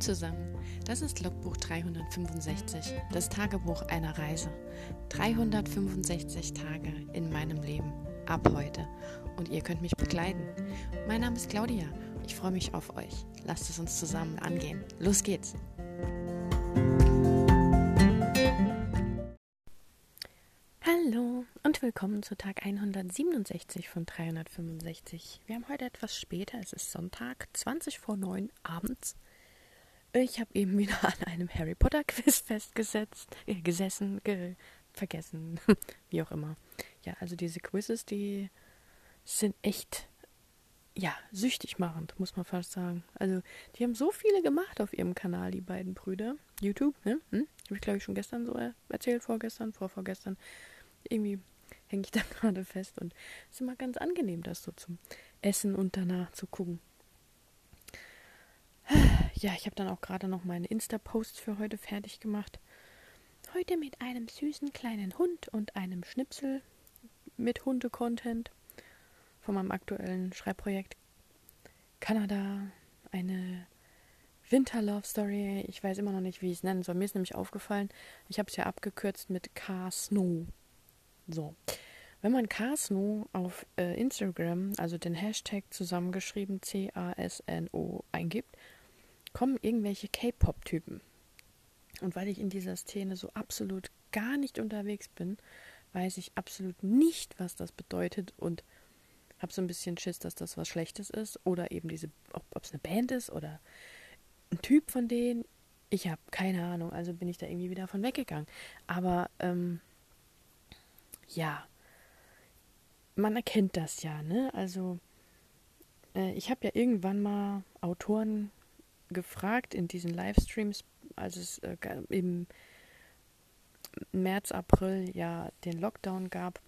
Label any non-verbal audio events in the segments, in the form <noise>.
Zusammen, das ist Logbuch 365, das Tagebuch einer Reise. 365 Tage in meinem Leben, ab heute. Und ihr könnt mich begleiten. Mein Name ist Claudia, ich freue mich auf euch. Lasst es uns zusammen angehen. Los geht's! Hallo und willkommen zu Tag 167 von 365. Wir haben heute etwas später, es ist Sonntag, 20 vor 9 abends. Ich habe eben wieder an einem Harry Potter Quiz festgesetzt, äh, gesessen, ge vergessen, <laughs> wie auch immer. Ja, also diese Quizzes, die sind echt, ja, süchtig machend, muss man fast sagen. Also, die haben so viele gemacht auf ihrem Kanal, die beiden Brüder. YouTube, ne? Hm? Habe ich, glaube ich, schon gestern so erzählt, vorgestern, vorvorgestern. Irgendwie hänge ich da <laughs> gerade fest und es ist immer ganz angenehm, das so zum Essen und danach zu gucken. Ja, ich habe dann auch gerade noch meine Insta-Posts für heute fertig gemacht. Heute mit einem süßen kleinen Hund und einem Schnipsel mit Hunde-Content von meinem aktuellen Schreibprojekt Kanada. Eine Winter-Love-Story. Ich weiß immer noch nicht, wie ich es nennen soll. Mir ist nämlich aufgefallen, ich habe es ja abgekürzt mit Car Snow. So. Wenn man Casno auf äh, Instagram, also den Hashtag zusammengeschrieben C-A-S-N-O eingibt, kommen irgendwelche K-Pop-Typen. Und weil ich in dieser Szene so absolut gar nicht unterwegs bin, weiß ich absolut nicht, was das bedeutet und habe so ein bisschen Schiss, dass das was Schlechtes ist oder eben diese, ob es eine Band ist oder ein Typ von denen. Ich habe keine Ahnung, also bin ich da irgendwie wieder von weggegangen. Aber ähm, ja, man erkennt das ja, ne? Also äh, ich habe ja irgendwann mal Autoren gefragt in diesen Livestreams, als es äh, im März, April ja den Lockdown gab,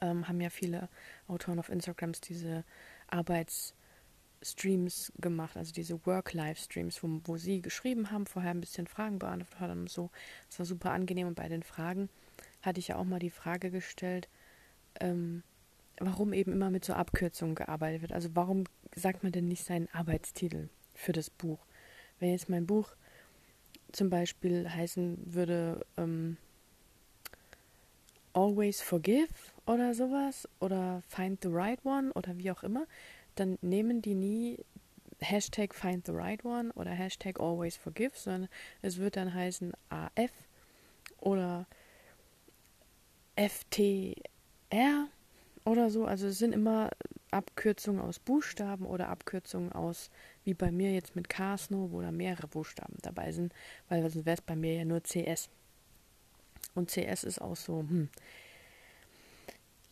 ähm, haben ja viele Autoren auf Instagrams diese Arbeitsstreams gemacht, also diese Work-Live-Streams, wo, wo sie geschrieben haben, vorher ein bisschen Fragen beantwortet haben und so. Das war super angenehm und bei den Fragen hatte ich ja auch mal die Frage gestellt, ähm, warum eben immer mit so Abkürzungen gearbeitet wird. Also warum sagt man denn nicht seinen Arbeitstitel? Für das Buch. Wenn jetzt mein Buch zum Beispiel heißen würde ähm, Always Forgive oder sowas oder Find the Right One oder wie auch immer, dann nehmen die nie Hashtag Find the Right One oder Hashtag Always Forgive, sondern es wird dann heißen AF oder FTR oder so. Also es sind immer Abkürzungen aus Buchstaben oder Abkürzungen aus, wie bei mir jetzt mit Casno, wo da mehrere Buchstaben dabei sind, weil sonst wäre es bei mir ja nur CS. Und CS ist auch so, hm.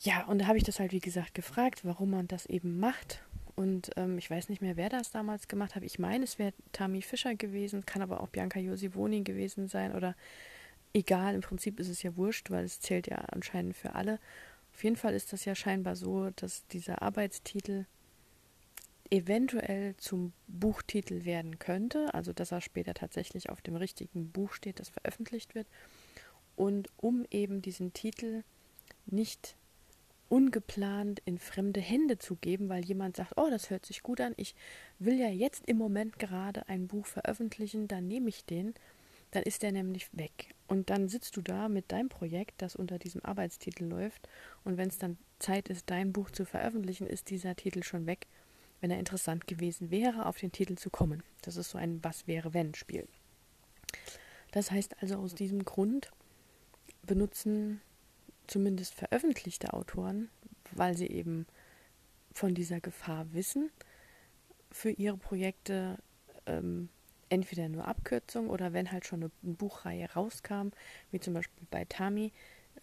Ja, und da habe ich das halt, wie gesagt, gefragt, warum man das eben macht. Und ähm, ich weiß nicht mehr, wer das damals gemacht hat. Ich meine, es wäre Tami Fischer gewesen, kann aber auch Bianca Josivoni gewesen sein oder egal, im Prinzip ist es ja wurscht, weil es zählt ja anscheinend für alle. Auf jeden Fall ist das ja scheinbar so, dass dieser Arbeitstitel eventuell zum Buchtitel werden könnte, also dass er später tatsächlich auf dem richtigen Buch steht, das veröffentlicht wird. Und um eben diesen Titel nicht ungeplant in fremde Hände zu geben, weil jemand sagt, oh, das hört sich gut an, ich will ja jetzt im Moment gerade ein Buch veröffentlichen, dann nehme ich den dann ist der nämlich weg. Und dann sitzt du da mit deinem Projekt, das unter diesem Arbeitstitel läuft. Und wenn es dann Zeit ist, dein Buch zu veröffentlichen, ist dieser Titel schon weg, wenn er interessant gewesen wäre, auf den Titel zu kommen. Das ist so ein Was wäre wenn Spiel. Das heißt also aus diesem Grund benutzen zumindest veröffentlichte Autoren, weil sie eben von dieser Gefahr wissen, für ihre Projekte ähm, entweder nur Abkürzung oder wenn halt schon eine, eine Buchreihe rauskam, wie zum Beispiel bei Tami,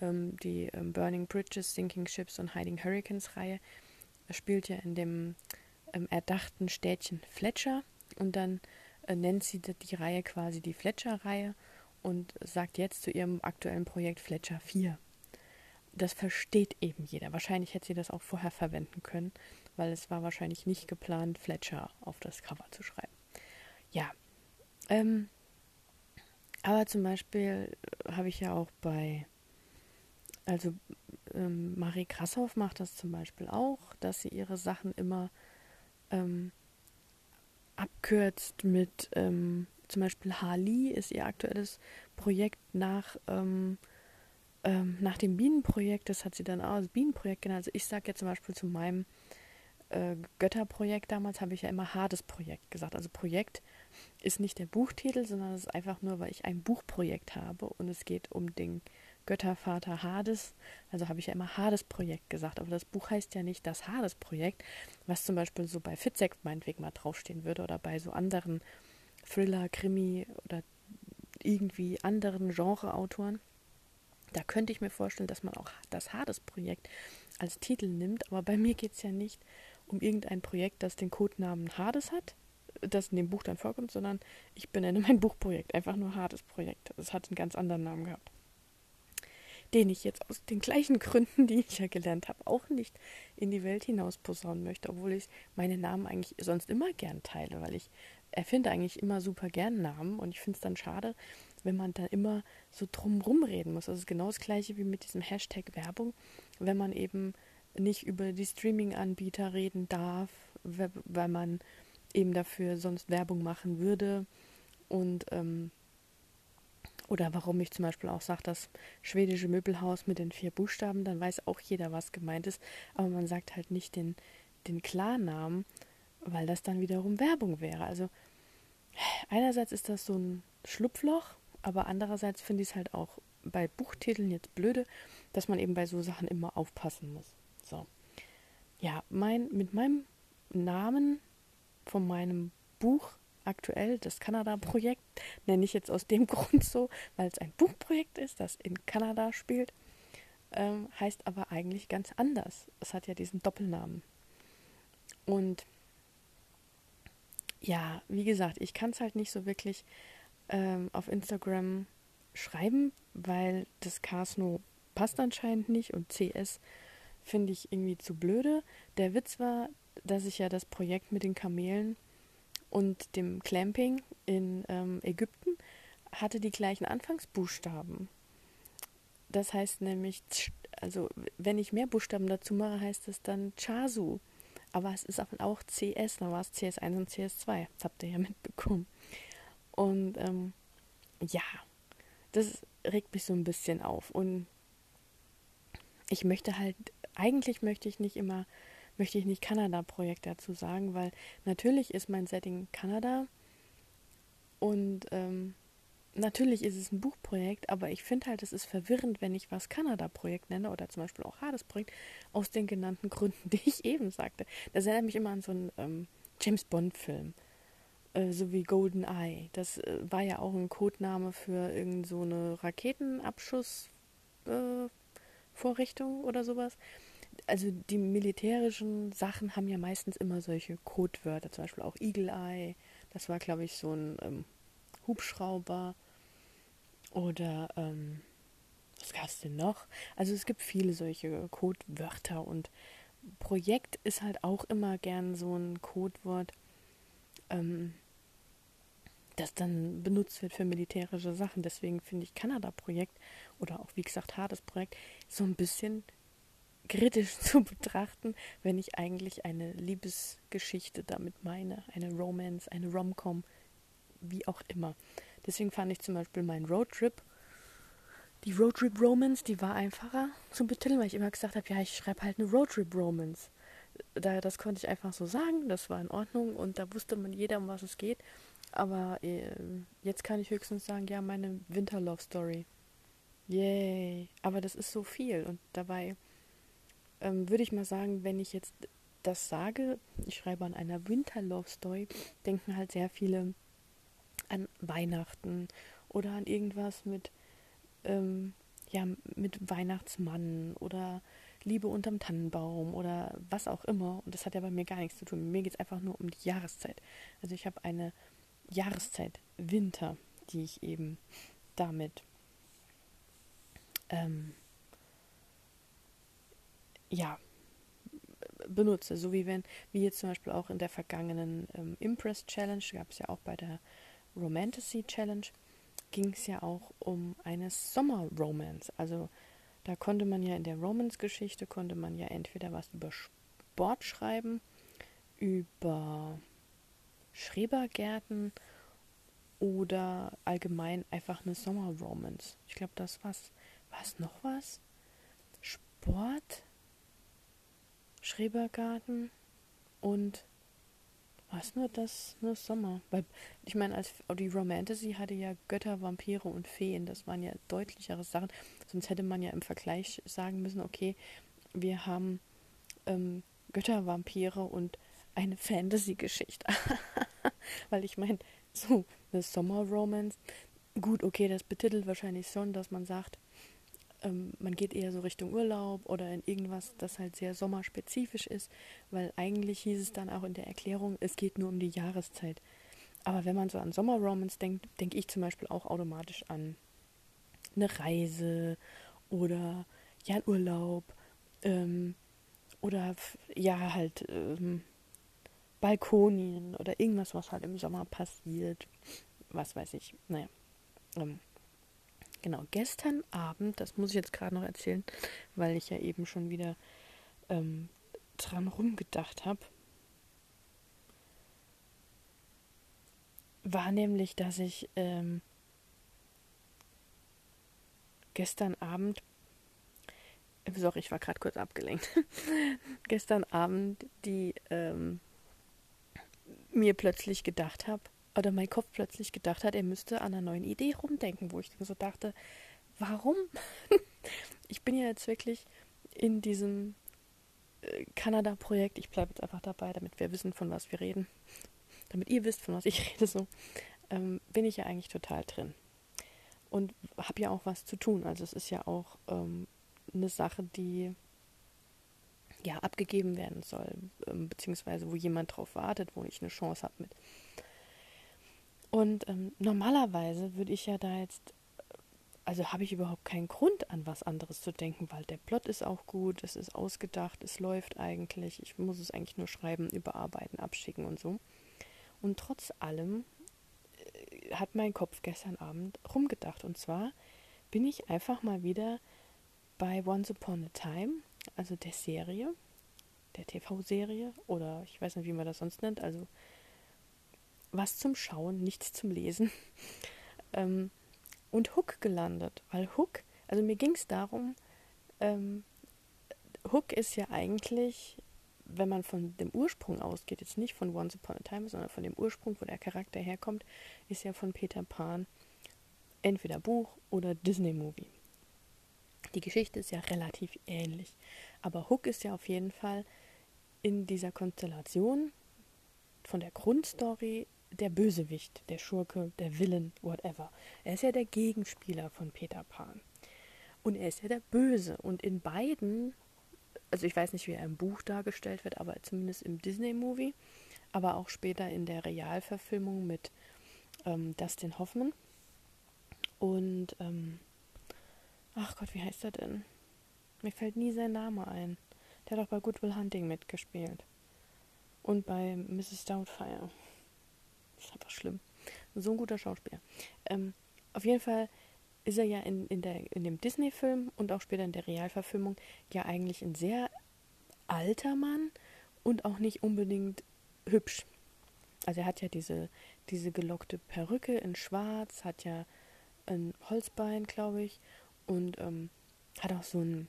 ähm, die ähm, Burning Bridges, Sinking Ships und Hiding Hurricanes Reihe, spielt ja in dem ähm, erdachten Städtchen Fletcher und dann äh, nennt sie die, Reihe quasi die Fletcher-Reihe und sagt jetzt zu ihrem aktuellen Projekt Fletcher 4. Das versteht eben jeder. Wahrscheinlich hätte sie das auch vorher verwenden können, weil es war wahrscheinlich nicht geplant, Fletcher auf das Cover zu schreiben. Ja, ähm, aber zum Beispiel habe ich ja auch bei, also ähm, Marie Krassoff macht das zum Beispiel auch, dass sie ihre Sachen immer ähm, abkürzt mit ähm, zum Beispiel Harley ist ihr aktuelles Projekt nach, ähm, ähm, nach dem Bienenprojekt. Das hat sie dann auch als Bienenprojekt genannt. Also ich sage jetzt zum Beispiel zu meinem äh, Götterprojekt damals, habe ich ja immer Hades Projekt gesagt. Also Projekt ist nicht der Buchtitel, sondern es ist einfach nur, weil ich ein Buchprojekt habe und es geht um den Göttervater Hades. Also habe ich ja immer Hades-Projekt gesagt, aber das Buch heißt ja nicht das Hades-Projekt, was zum Beispiel so bei Fitzek meinetwegen mal draufstehen würde oder bei so anderen Thriller, Krimi oder irgendwie anderen Genre-Autoren. Da könnte ich mir vorstellen, dass man auch das Hades-Projekt als Titel nimmt, aber bei mir geht es ja nicht um irgendein Projekt, das den Codenamen Hades hat, das in dem Buch dann vorkommt, sondern ich benenne mein Buchprojekt einfach nur Hades-Projekt. Das hat einen ganz anderen Namen gehabt den ich jetzt aus den gleichen Gründen, die ich ja gelernt habe, auch nicht in die Welt hinaus posaunen möchte, obwohl ich meine Namen eigentlich sonst immer gern teile, weil ich erfinde eigentlich immer super gern Namen und ich finde es dann schade, wenn man da immer so drumrum reden muss. Das ist genau das gleiche wie mit diesem Hashtag Werbung, wenn man eben nicht über die Streaming-Anbieter reden darf, weil man eben dafür sonst Werbung machen würde und ähm, oder warum ich zum Beispiel auch sage, das schwedische Möbelhaus mit den vier Buchstaben, dann weiß auch jeder, was gemeint ist, aber man sagt halt nicht den, den Klarnamen, weil das dann wiederum Werbung wäre. Also einerseits ist das so ein Schlupfloch, aber andererseits finde ich es halt auch bei Buchtiteln jetzt blöde, dass man eben bei so Sachen immer aufpassen muss. So. Ja, mein, mit meinem Namen von meinem Buch aktuell das Kanada-Projekt, nenne ich jetzt aus dem <laughs> Grund so, weil es ein Buchprojekt ist, das in Kanada spielt, ähm, heißt aber eigentlich ganz anders. Es hat ja diesen Doppelnamen. Und ja, wie gesagt, ich kann es halt nicht so wirklich ähm, auf Instagram schreiben, weil das Casno passt anscheinend nicht und CS finde ich irgendwie zu blöde. Der Witz war, dass ich ja das Projekt mit den Kamelen und dem Clamping in ähm, Ägypten hatte die gleichen Anfangsbuchstaben. Das heißt nämlich, also wenn ich mehr Buchstaben dazu mache, heißt es dann Chasu. Aber es ist auch CS, dann war es CS1 und CS2. Das habt ihr ja <laughs> mitbekommen. Und ähm, ja, das regt mich so ein bisschen auf. Und ich möchte halt, eigentlich möchte ich nicht immer möchte ich nicht Kanada-Projekt dazu sagen, weil natürlich ist mein Setting Kanada und ähm, natürlich ist es ein Buchprojekt, aber ich finde halt, es ist verwirrend, wenn ich was Kanada-Projekt nenne oder zum Beispiel auch Hades-Projekt aus den genannten Gründen, <laughs> die ich eben sagte. Das erinnert mich immer an so einen ähm, James Bond-Film, äh, so wie Golden Eye. Das äh, war ja auch ein Codename für irgendeine so Raketenabschussvorrichtung äh, oder sowas also die militärischen Sachen haben ja meistens immer solche Codewörter, zum Beispiel auch Eagle Eye, das war glaube ich so ein ähm, Hubschrauber oder ähm, was gab es denn noch? Also es gibt viele solche Codewörter und Projekt ist halt auch immer gern so ein Codewort, ähm, das dann benutzt wird für militärische Sachen. Deswegen finde ich Kanada-Projekt oder auch wie gesagt Hades Projekt so ein bisschen kritisch <laughs> zu betrachten, wenn ich eigentlich eine Liebesgeschichte damit meine, eine Romance, eine Romcom, wie auch immer. Deswegen fand ich zum Beispiel meinen Roadtrip, die Roadtrip Romance, die war einfacher zu betiteln, weil ich immer gesagt habe, ja, ich schreibe halt eine Roadtrip Romance. Da, das konnte ich einfach so sagen, das war in Ordnung und da wusste man jeder, um was es geht. Aber äh, jetzt kann ich höchstens sagen, ja, meine Winter Love Story. Yay. Aber das ist so viel und dabei ähm, würde ich mal sagen, wenn ich jetzt das sage, ich schreibe an einer Winter Love Story, denken halt sehr viele an Weihnachten oder an irgendwas mit, ähm, ja, mit Weihnachtsmann oder Liebe unterm Tannenbaum oder was auch immer. Und das hat ja bei mir gar nichts zu tun. Mir geht es einfach nur um die Jahreszeit. Also ich habe eine Jahreszeit, Winter, die ich eben damit ähm, ja, benutze. So wie wenn, wie jetzt zum Beispiel auch in der vergangenen ähm, Impress Challenge, gab es ja auch bei der Romantasy Challenge, ging es ja auch um eine Sommer-Romance. Also da konnte man ja in der Romance-Geschichte, konnte man ja entweder was über Sport schreiben, über Schrebergärten oder allgemein einfach eine Sommerromance. Ich glaube, das war's. War es noch was? Sport, Schrebergarten und was nur das, nur Sommer. Weil, ich meine, als die Romantasy hatte ja Götter, Vampire und Feen. Das waren ja deutlichere Sachen. Sonst hätte man ja im Vergleich sagen müssen, okay, wir haben ähm, Götter, Vampire und eine Fantasy-Geschichte. <laughs> Weil ich meine, so eine Sommer-Romance, gut, okay, das betitelt wahrscheinlich schon, dass man sagt, ähm, man geht eher so Richtung Urlaub oder in irgendwas, das halt sehr sommerspezifisch ist, weil eigentlich hieß es dann auch in der Erklärung, es geht nur um die Jahreszeit. Aber wenn man so an Sommerromance denkt, denke ich zum Beispiel auch automatisch an eine Reise oder ja, einen Urlaub ähm, oder ja, halt ähm, Balkonien oder irgendwas, was halt im Sommer passiert. Was weiß ich. Naja. Ähm, Genau, gestern Abend, das muss ich jetzt gerade noch erzählen, weil ich ja eben schon wieder ähm, dran rumgedacht habe, war nämlich, dass ich ähm, gestern Abend, sorry, ich war gerade kurz abgelenkt, <laughs> gestern Abend die ähm, mir plötzlich gedacht habe, oder mein Kopf plötzlich gedacht hat, er müsste an einer neuen Idee rumdenken, wo ich dann so dachte, warum? <laughs> ich bin ja jetzt wirklich in diesem äh, Kanada-Projekt, ich bleibe jetzt einfach dabei, damit wir wissen, von was wir reden, <laughs> damit ihr wisst, von was ich <laughs> rede, so, ähm, bin ich ja eigentlich total drin. Und habe ja auch was zu tun. Also es ist ja auch ähm, eine Sache, die ja abgegeben werden soll, ähm, beziehungsweise wo jemand drauf wartet, wo ich eine Chance habe mit. Und ähm, normalerweise würde ich ja da jetzt, also habe ich überhaupt keinen Grund an was anderes zu denken, weil der Plot ist auch gut, es ist ausgedacht, es läuft eigentlich, ich muss es eigentlich nur schreiben, überarbeiten, abschicken und so. Und trotz allem äh, hat mein Kopf gestern Abend rumgedacht. Und zwar bin ich einfach mal wieder bei Once Upon a Time, also der Serie, der TV-Serie oder ich weiß nicht, wie man das sonst nennt, also was zum Schauen, nichts zum Lesen. <laughs> ähm, und Hook gelandet, weil Hook, also mir ging es darum, ähm, Hook ist ja eigentlich, wenn man von dem Ursprung ausgeht, jetzt nicht von Once Upon a Time, sondern von dem Ursprung, wo der Charakter herkommt, ist ja von Peter Pan entweder Buch oder Disney-Movie. Die Geschichte ist ja relativ ähnlich, aber Hook ist ja auf jeden Fall in dieser Konstellation von der Grundstory der Bösewicht, der Schurke, der Villain, whatever. Er ist ja der Gegenspieler von Peter Pan. Und er ist ja der Böse. Und in beiden, also ich weiß nicht, wie er im Buch dargestellt wird, aber zumindest im Disney-Movie, aber auch später in der Realverfilmung mit ähm, Dustin Hoffman. Und, ähm, ach Gott, wie heißt er denn? Mir fällt nie sein Name ein. Der hat auch bei Good Will Hunting mitgespielt. Und bei Mrs. Doubtfire. Das ist einfach schlimm. So ein guter Schauspieler. Ähm, auf jeden Fall ist er ja in, in, der, in dem Disney-Film und auch später in der Realverfilmung ja eigentlich ein sehr alter Mann und auch nicht unbedingt hübsch. Also er hat ja diese, diese gelockte Perücke in Schwarz, hat ja ein Holzbein, glaube ich, und ähm, hat auch so ein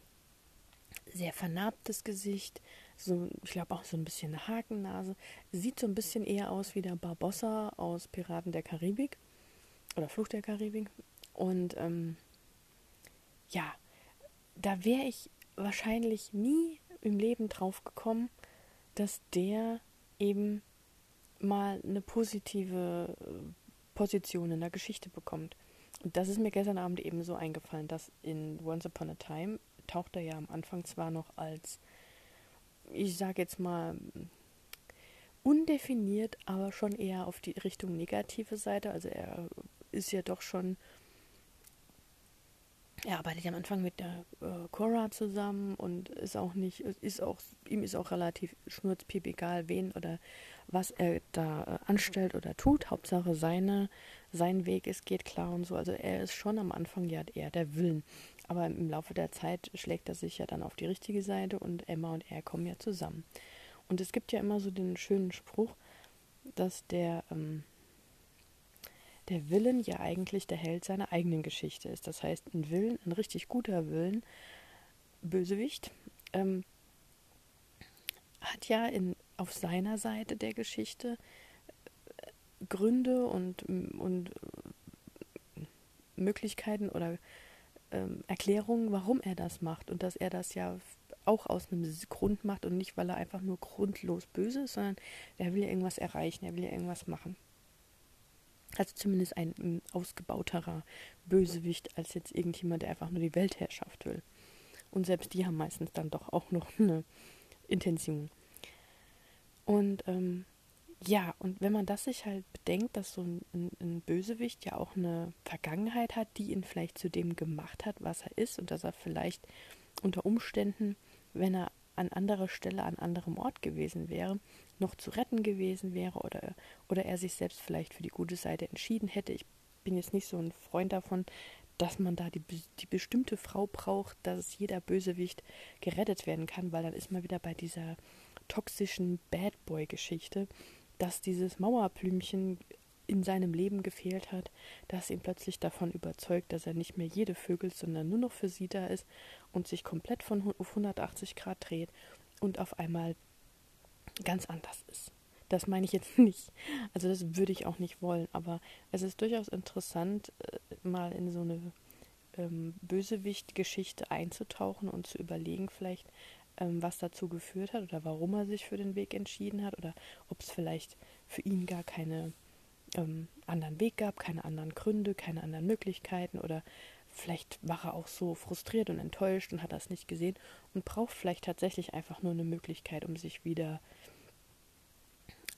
sehr vernarbtes Gesicht, so, ich glaube auch so ein bisschen eine Hakennase. Sieht so ein bisschen eher aus wie der Barbossa aus Piraten der Karibik oder Flucht der Karibik. Und ähm, ja, da wäre ich wahrscheinlich nie im Leben drauf gekommen, dass der eben mal eine positive äh, Position in der Geschichte bekommt. Und das ist mir gestern Abend eben so eingefallen, dass in Once Upon a Time taucht er ja am Anfang zwar noch als ich sage jetzt mal, undefiniert, aber schon eher auf die Richtung negative Seite. Also er ist ja doch schon, er arbeitet am Anfang mit der äh, Cora zusammen und ist auch nicht, ist auch, ihm ist auch relativ schnurzpiep egal, wen oder was er da äh, anstellt oder tut. Hauptsache seine, sein Weg ist, geht klar und so. Also er ist schon am Anfang ja eher der Willen. Aber im Laufe der Zeit schlägt er sich ja dann auf die richtige Seite und Emma und er kommen ja zusammen. Und es gibt ja immer so den schönen Spruch, dass der, ähm, der Willen ja eigentlich der Held seiner eigenen Geschichte ist. Das heißt, ein Willen, ein richtig guter Willen, Bösewicht, ähm, hat ja in, auf seiner Seite der Geschichte äh, Gründe und, und äh, Möglichkeiten oder ähm, Erklärungen, warum er das macht und dass er das ja auch aus einem Grund macht und nicht, weil er einfach nur grundlos böse ist, sondern er will ja irgendwas erreichen, er will ja irgendwas machen. Also zumindest ein, ein ausgebauterer Bösewicht als jetzt irgendjemand, der einfach nur die Weltherrschaft will. Und selbst die haben meistens dann doch auch noch eine Intention. Und ähm, ja, und wenn man das sich halt bedenkt, dass so ein, ein, Bösewicht ja auch eine Vergangenheit hat, die ihn vielleicht zu dem gemacht hat, was er ist, und dass er vielleicht unter Umständen, wenn er an anderer Stelle, an anderem Ort gewesen wäre, noch zu retten gewesen wäre oder, oder er sich selbst vielleicht für die gute Seite entschieden hätte. Ich bin jetzt nicht so ein Freund davon, dass man da die, die bestimmte Frau braucht, dass jeder Bösewicht gerettet werden kann, weil dann ist man wieder bei dieser toxischen Bad Boy-Geschichte, dass dieses Mauerblümchen in seinem Leben gefehlt hat, dass ihn plötzlich davon überzeugt, dass er nicht mehr jede Vögel, sondern nur noch für sie da ist und sich komplett von auf 180 Grad dreht und auf einmal ganz anders ist. Das meine ich jetzt <laughs> nicht. Also das würde ich auch nicht wollen, aber es ist durchaus interessant, äh, mal in so eine ähm, Bösewicht-Geschichte einzutauchen und zu überlegen, vielleicht, ähm, was dazu geführt hat oder warum er sich für den Weg entschieden hat oder ob es vielleicht für ihn gar keine ähm, anderen Weg gab, keine anderen Gründe, keine anderen Möglichkeiten oder vielleicht war er auch so frustriert und enttäuscht und hat das nicht gesehen und braucht vielleicht tatsächlich einfach nur eine Möglichkeit, um sich wieder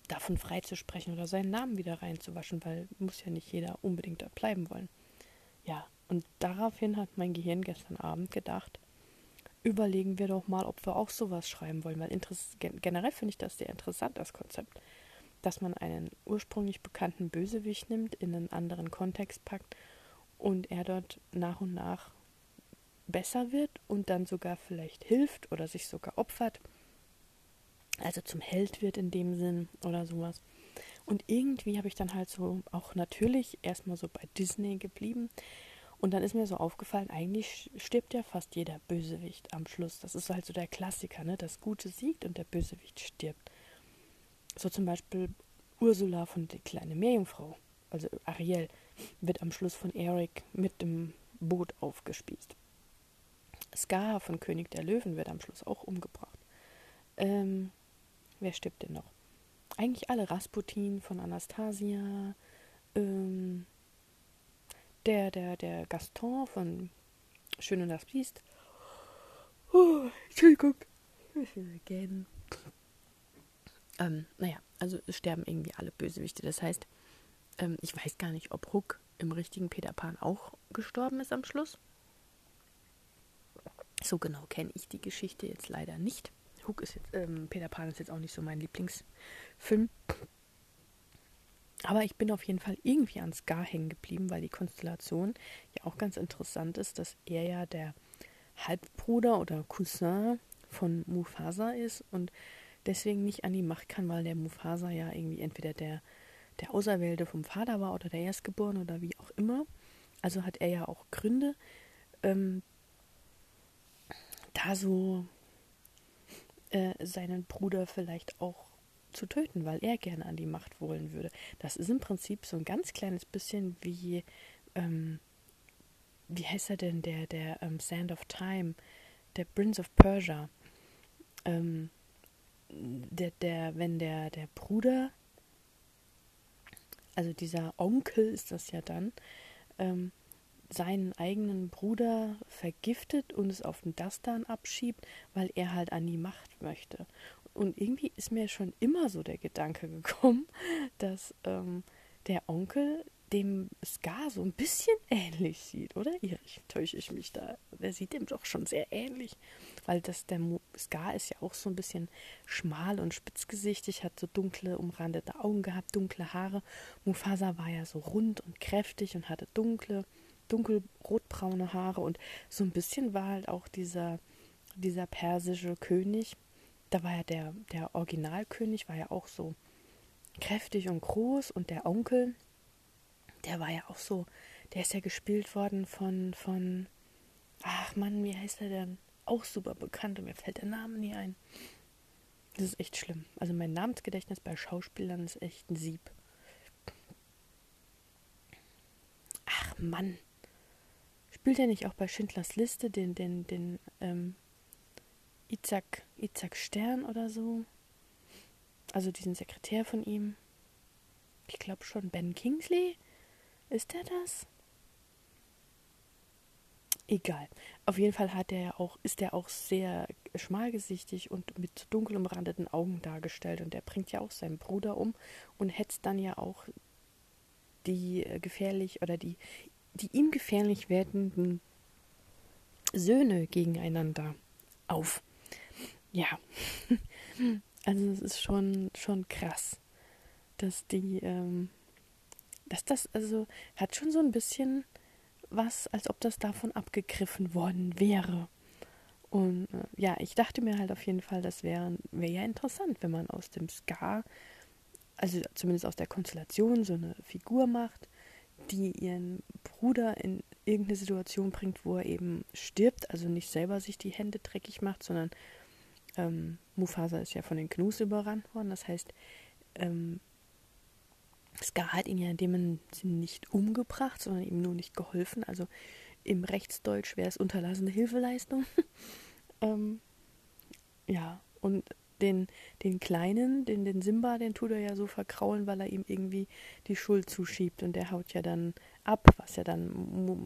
davon freizusprechen oder seinen Namen wieder reinzuwaschen, weil muss ja nicht jeder unbedingt da bleiben wollen. Ja, und daraufhin hat mein Gehirn gestern Abend gedacht, überlegen wir doch mal, ob wir auch sowas schreiben wollen, weil generell finde ich das sehr interessant, das Konzept, dass man einen ursprünglich bekannten Bösewicht nimmt, in einen anderen Kontext packt und er dort nach und nach besser wird und dann sogar vielleicht hilft oder sich sogar opfert, also zum Held wird in dem Sinn oder sowas. Und irgendwie habe ich dann halt so auch natürlich erstmal so bei Disney geblieben, und dann ist mir so aufgefallen, eigentlich stirbt ja fast jeder Bösewicht am Schluss. Das ist halt so der Klassiker, ne? Das Gute siegt und der Bösewicht stirbt. So zum Beispiel Ursula von Die kleine Meerjungfrau, also Ariel, wird am Schluss von Eric mit dem Boot aufgespießt. Scar von König der Löwen wird am Schluss auch umgebracht. Ähm, wer stirbt denn noch? Eigentlich alle. Rasputin von Anastasia, ähm, der, der, der Gaston von Schön und das Biest. Oh, Entschuldigung. Again. Ähm, naja, also es sterben irgendwie alle Bösewichte. Das heißt, ähm, ich weiß gar nicht, ob Hook im richtigen Peter Pan auch gestorben ist am Schluss. So genau kenne ich die Geschichte jetzt leider nicht. Hook ist jetzt, ähm, Peter Pan ist jetzt auch nicht so mein Lieblingsfilm. Aber ich bin auf jeden Fall irgendwie an Scar hängen geblieben, weil die Konstellation ja auch ganz interessant ist, dass er ja der Halbbruder oder Cousin von Mufasa ist und deswegen nicht an die Macht kann, weil der Mufasa ja irgendwie entweder der, der Auserwählte vom Vater war oder der Erstgeborene oder wie auch immer. Also hat er ja auch Gründe, ähm, da so äh, seinen Bruder vielleicht auch zu töten, weil er gerne an die Macht wollen würde. Das ist im Prinzip so ein ganz kleines bisschen wie, ähm, wie heißt er denn, der, der ähm, Sand of Time, der Prince of Persia. Ähm, der, der, wenn der, der Bruder, also dieser Onkel ist das ja dann, ähm, seinen eigenen Bruder vergiftet und es auf den Dastan abschiebt, weil er halt an die Macht möchte. Und irgendwie ist mir schon immer so der Gedanke gekommen, dass ähm, der Onkel dem Scar so ein bisschen ähnlich sieht, oder? Ja, ich täusche ich mich da. Der sieht dem doch schon sehr ähnlich. Weil das, der Scar ist ja auch so ein bisschen schmal und spitzgesichtig, hat so dunkle, umrandete Augen gehabt, dunkle Haare. Mufasa war ja so rund und kräftig und hatte dunkle, dunkelrotbraune Haare und so ein bisschen war halt auch dieser, dieser persische König, da war ja der, der Originalkönig, war ja auch so kräftig und groß und der Onkel, der war ja auch so, der ist ja gespielt worden von, von, ach Mann, wie heißt er denn? Auch super bekannt und mir fällt der Name nie ein. Das ist echt schlimm. Also mein Namensgedächtnis bei Schauspielern ist echt ein Sieb. Ach Mann. Spielt er nicht auch bei Schindlers Liste den, den, den, ähm, Isaac, Isaac Stern oder so? Also diesen Sekretär von ihm. Ich glaube schon. Ben Kingsley? Ist der das? Egal. Auf jeden Fall hat er ja auch, ist er auch sehr schmalgesichtig und mit dunkel umrandeten Augen dargestellt. Und er bringt ja auch seinen Bruder um und hetzt dann ja auch die äh, gefährlich oder die, die ihm gefährlich werdenden Söhne gegeneinander auf. Ja. <laughs> Also es ist schon, schon krass, dass die, ähm, dass das, also hat schon so ein bisschen was, als ob das davon abgegriffen worden wäre. Und äh, ja, ich dachte mir halt auf jeden Fall, das wäre wär ja interessant, wenn man aus dem Ska, also zumindest aus der Konstellation, so eine Figur macht, die ihren Bruder in irgendeine Situation bringt, wo er eben stirbt, also nicht selber sich die Hände dreckig macht, sondern ähm, Mufasa ist ja von den Knus überrannt worden. Das heißt, ähm, Scar hat ihn ja in dem Sinne nicht umgebracht, sondern ihm nur nicht geholfen. Also im Rechtsdeutsch wäre es unterlassene Hilfeleistung. <laughs> ähm, ja, und den, den Kleinen, den, den Simba, den tut er ja so verkraulen, weil er ihm irgendwie die Schuld zuschiebt und der haut ja dann ab, was er dann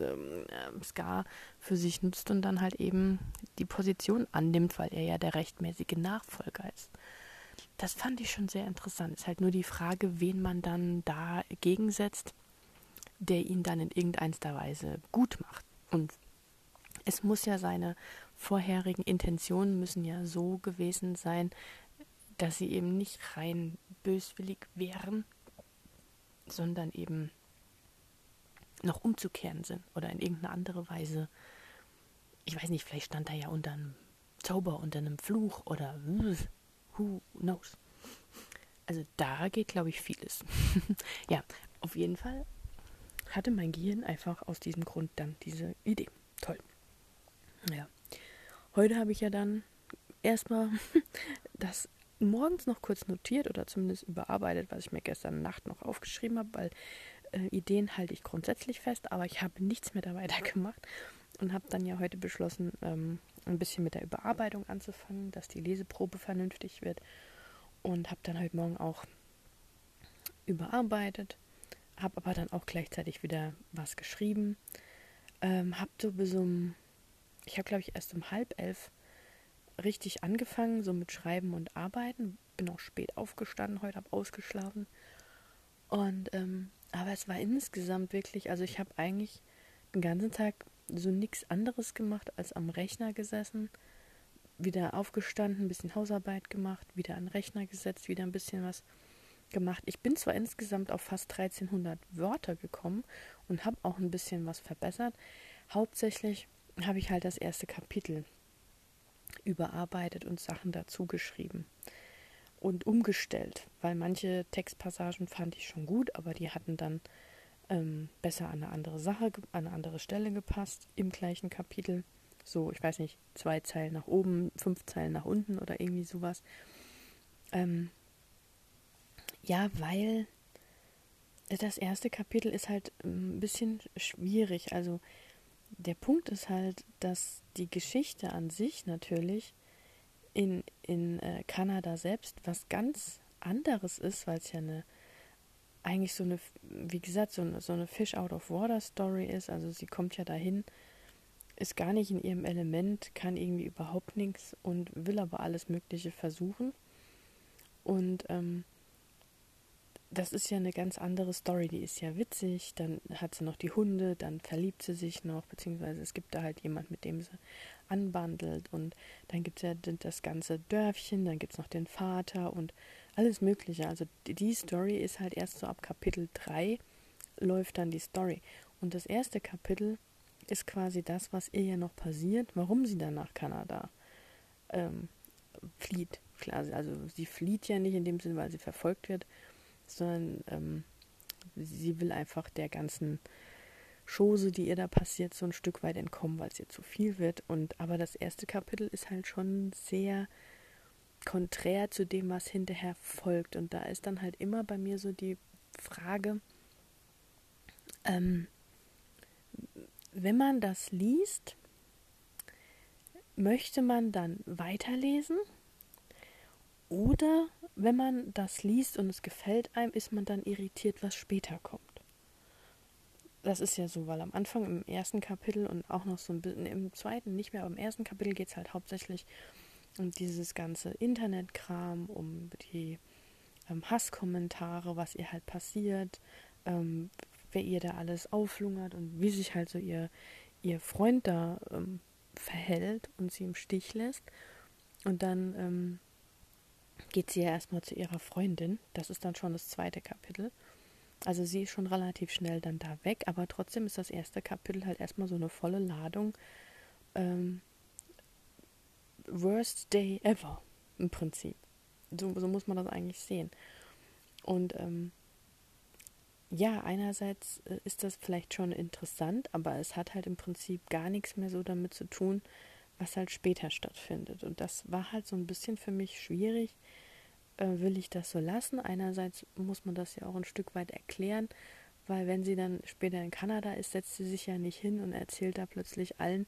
ähm, Scar für sich nutzt und dann halt eben die Position annimmt, weil er ja der rechtmäßige Nachfolger ist. Das fand ich schon sehr interessant. Ist halt nur die Frage, wen man dann dagegen setzt, der ihn dann in irgendeiner Weise gut macht. Und es muss ja seine vorherigen Intentionen müssen ja so gewesen sein, dass sie eben nicht rein böswillig wären, sondern eben noch umzukehren sind oder in irgendeine andere Weise. Ich weiß nicht, vielleicht stand er ja unter einem Zauber, unter einem Fluch oder who knows. Also da geht, glaube ich, vieles. <laughs> ja, auf jeden Fall hatte mein Gehirn einfach aus diesem Grund dann diese Idee. Toll. Ja. Heute habe ich ja dann erstmal <laughs> das morgens noch kurz notiert oder zumindest überarbeitet, was ich mir gestern Nacht noch aufgeschrieben habe, weil äh, Ideen halte ich grundsätzlich fest, aber ich habe nichts mehr da <laughs> weitergemacht und habe dann ja heute beschlossen, ähm, ein bisschen mit der Überarbeitung anzufangen, dass die Leseprobe vernünftig wird und habe dann heute Morgen auch überarbeitet, habe aber dann auch gleichzeitig wieder was geschrieben, ähm, habe so bis um, ich habe glaube ich erst um halb elf richtig angefangen, so mit Schreiben und Arbeiten, bin auch spät aufgestanden, heute habe ausgeschlafen und ähm, aber es war insgesamt wirklich, also ich habe eigentlich den ganzen Tag so nichts anderes gemacht als am Rechner gesessen, wieder aufgestanden, ein bisschen Hausarbeit gemacht, wieder an den Rechner gesetzt, wieder ein bisschen was gemacht. Ich bin zwar insgesamt auf fast 1300 Wörter gekommen und habe auch ein bisschen was verbessert. Hauptsächlich habe ich halt das erste Kapitel überarbeitet und Sachen dazu geschrieben und umgestellt, weil manche Textpassagen fand ich schon gut, aber die hatten dann ähm, besser an eine andere Sache, an eine andere Stelle gepasst im gleichen Kapitel. So, ich weiß nicht, zwei Zeilen nach oben, fünf Zeilen nach unten oder irgendwie sowas. Ähm, ja, weil das erste Kapitel ist halt ein bisschen schwierig. Also der Punkt ist halt, dass die Geschichte an sich natürlich in, in äh, Kanada selbst was ganz anderes ist, weil es ja eine eigentlich so eine, wie gesagt, so eine, so eine Fish out of water Story ist. Also sie kommt ja dahin, ist gar nicht in ihrem Element, kann irgendwie überhaupt nichts und will aber alles Mögliche versuchen. Und ähm, das ist ja eine ganz andere Story, die ist ja witzig, dann hat sie noch die Hunde, dann verliebt sie sich noch, beziehungsweise es gibt da halt jemand, mit dem sie anbandelt und dann gibt es ja das ganze Dörfchen, dann gibt es noch den Vater und alles Mögliche. Also die Story ist halt erst so ab Kapitel 3 läuft dann die Story. Und das erste Kapitel ist quasi das, was ihr ja noch passiert, warum sie dann nach Kanada ähm, flieht. also sie flieht ja nicht in dem Sinn, weil sie verfolgt wird, sondern ähm, sie will einfach der ganzen Chose, die ihr da passiert, so ein Stück weit entkommen, weil es ihr zu viel wird. Und aber das erste Kapitel ist halt schon sehr konträr zu dem, was hinterher folgt. Und da ist dann halt immer bei mir so die Frage, ähm, wenn man das liest, möchte man dann weiterlesen? Oder wenn man das liest und es gefällt einem, ist man dann irritiert, was später kommt. Das ist ja so, weil am Anfang im ersten Kapitel und auch noch so ein bisschen im zweiten nicht mehr, aber im ersten Kapitel geht es halt hauptsächlich um dieses ganze Internetkram, um die ähm, Hasskommentare, was ihr halt passiert, ähm, wer ihr da alles auflungert und wie sich halt so ihr, ihr Freund da ähm, verhält und sie im Stich lässt. Und dann ähm, geht sie ja erstmal zu ihrer Freundin. Das ist dann schon das zweite Kapitel. Also sie ist schon relativ schnell dann da weg, aber trotzdem ist das erste Kapitel halt erstmal so eine volle Ladung. Ähm, worst day ever im Prinzip. So, so muss man das eigentlich sehen. Und ähm, ja, einerseits äh, ist das vielleicht schon interessant, aber es hat halt im Prinzip gar nichts mehr so damit zu tun, was halt später stattfindet. Und das war halt so ein bisschen für mich schwierig. Äh, will ich das so lassen? Einerseits muss man das ja auch ein Stück weit erklären, weil wenn sie dann später in Kanada ist, setzt sie sich ja nicht hin und erzählt da plötzlich allen,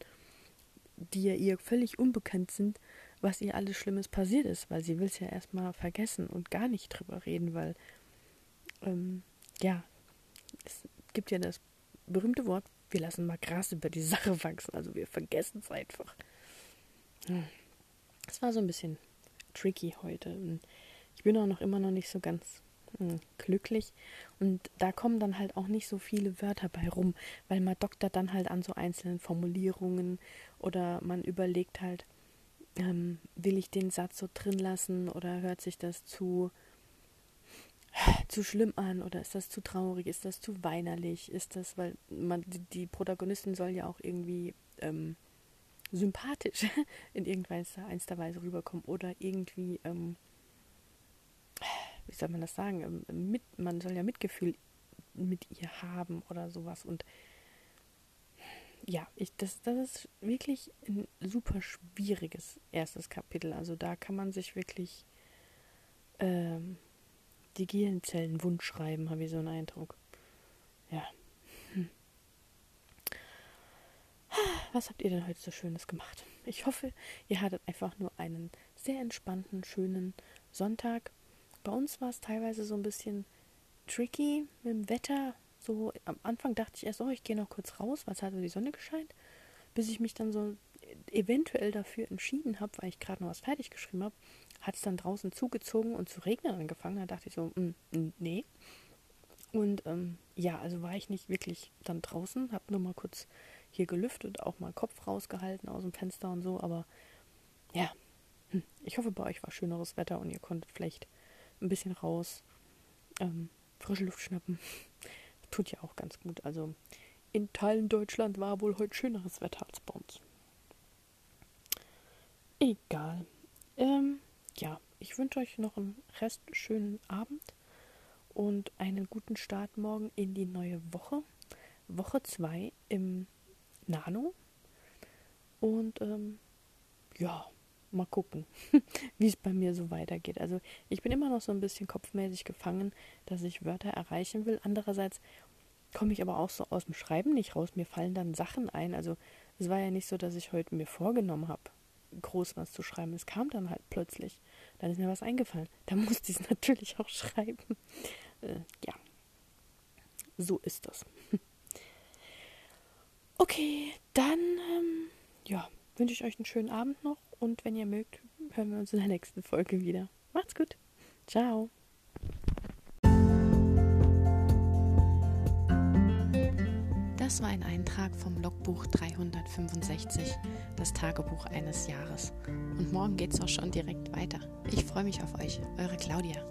die ja ihr völlig unbekannt sind, was ihr alles Schlimmes passiert ist, weil sie will es ja erstmal vergessen und gar nicht drüber reden, weil ähm, ja, es gibt ja das berühmte Wort, wir lassen mal Gras über die Sache wachsen. Also wir vergessen es einfach. Es war so ein bisschen tricky heute. Ich bin auch noch immer noch nicht so ganz hm, glücklich. Und da kommen dann halt auch nicht so viele Wörter bei rum, weil man doktert dann halt an so einzelnen Formulierungen oder man überlegt halt, ähm, will ich den Satz so drin lassen oder hört sich das zu zu schlimm an oder ist das zu traurig, ist das zu weinerlich, ist das, weil man die Protagonistin soll ja auch irgendwie ähm, sympathisch <laughs> in irgendeiner Weise rüberkommen oder irgendwie, ähm, wie soll man das sagen, ähm, mit, man soll ja Mitgefühl mit ihr haben oder sowas und ja, ich, das, das ist wirklich ein super schwieriges erstes Kapitel. Also da kann man sich wirklich ähm, die Gehirnzellen wund schreiben, habe ich so einen Eindruck. Ja. Hm. Was habt ihr denn heute so Schönes gemacht? Ich hoffe, ihr hattet einfach nur einen sehr entspannten, schönen Sonntag. Bei uns war es teilweise so ein bisschen tricky mit dem Wetter. So am Anfang dachte ich erst, oh, ich gehe noch kurz raus, weil es hat so die Sonne gescheint, bis ich mich dann so eventuell dafür entschieden habe, weil ich gerade noch was fertig geschrieben habe, hat es dann draußen zugezogen und zu regnen angefangen. Da dachte ich so, mm, nee. Und ähm, ja, also war ich nicht wirklich dann draußen, habe nur mal kurz hier gelüftet, auch mal Kopf rausgehalten aus dem Fenster und so, aber ja, hm, ich hoffe, bei euch war schöneres Wetter und ihr konntet vielleicht ein bisschen raus, ähm, frische Luft schnappen. <laughs> Tut ja auch ganz gut. Also in Teilen Deutschland war wohl heute schöneres Wetter als bei uns. Egal. Ähm, ja, ich wünsche euch noch einen Rest schönen Abend und einen guten Start morgen in die neue Woche. Woche 2 im Nano. Und ähm, ja, mal gucken, <laughs> wie es bei mir so weitergeht. Also ich bin immer noch so ein bisschen kopfmäßig gefangen, dass ich Wörter erreichen will. Andererseits komme ich aber auch so aus dem Schreiben nicht raus. Mir fallen dann Sachen ein. Also es war ja nicht so, dass ich heute mir vorgenommen habe, groß was zu schreiben. Es kam dann halt plötzlich. Dann ist mir was eingefallen. Da <laughs> musste ich es natürlich auch schreiben. Äh, ja. So ist das. <laughs> Okay, dann ähm, ja, wünsche ich euch einen schönen Abend noch und wenn ihr mögt, hören wir uns in der nächsten Folge wieder. Macht's gut. Ciao. Das war ein Eintrag vom Logbuch 365, das Tagebuch eines Jahres. Und morgen geht's auch schon direkt weiter. Ich freue mich auf euch, eure Claudia.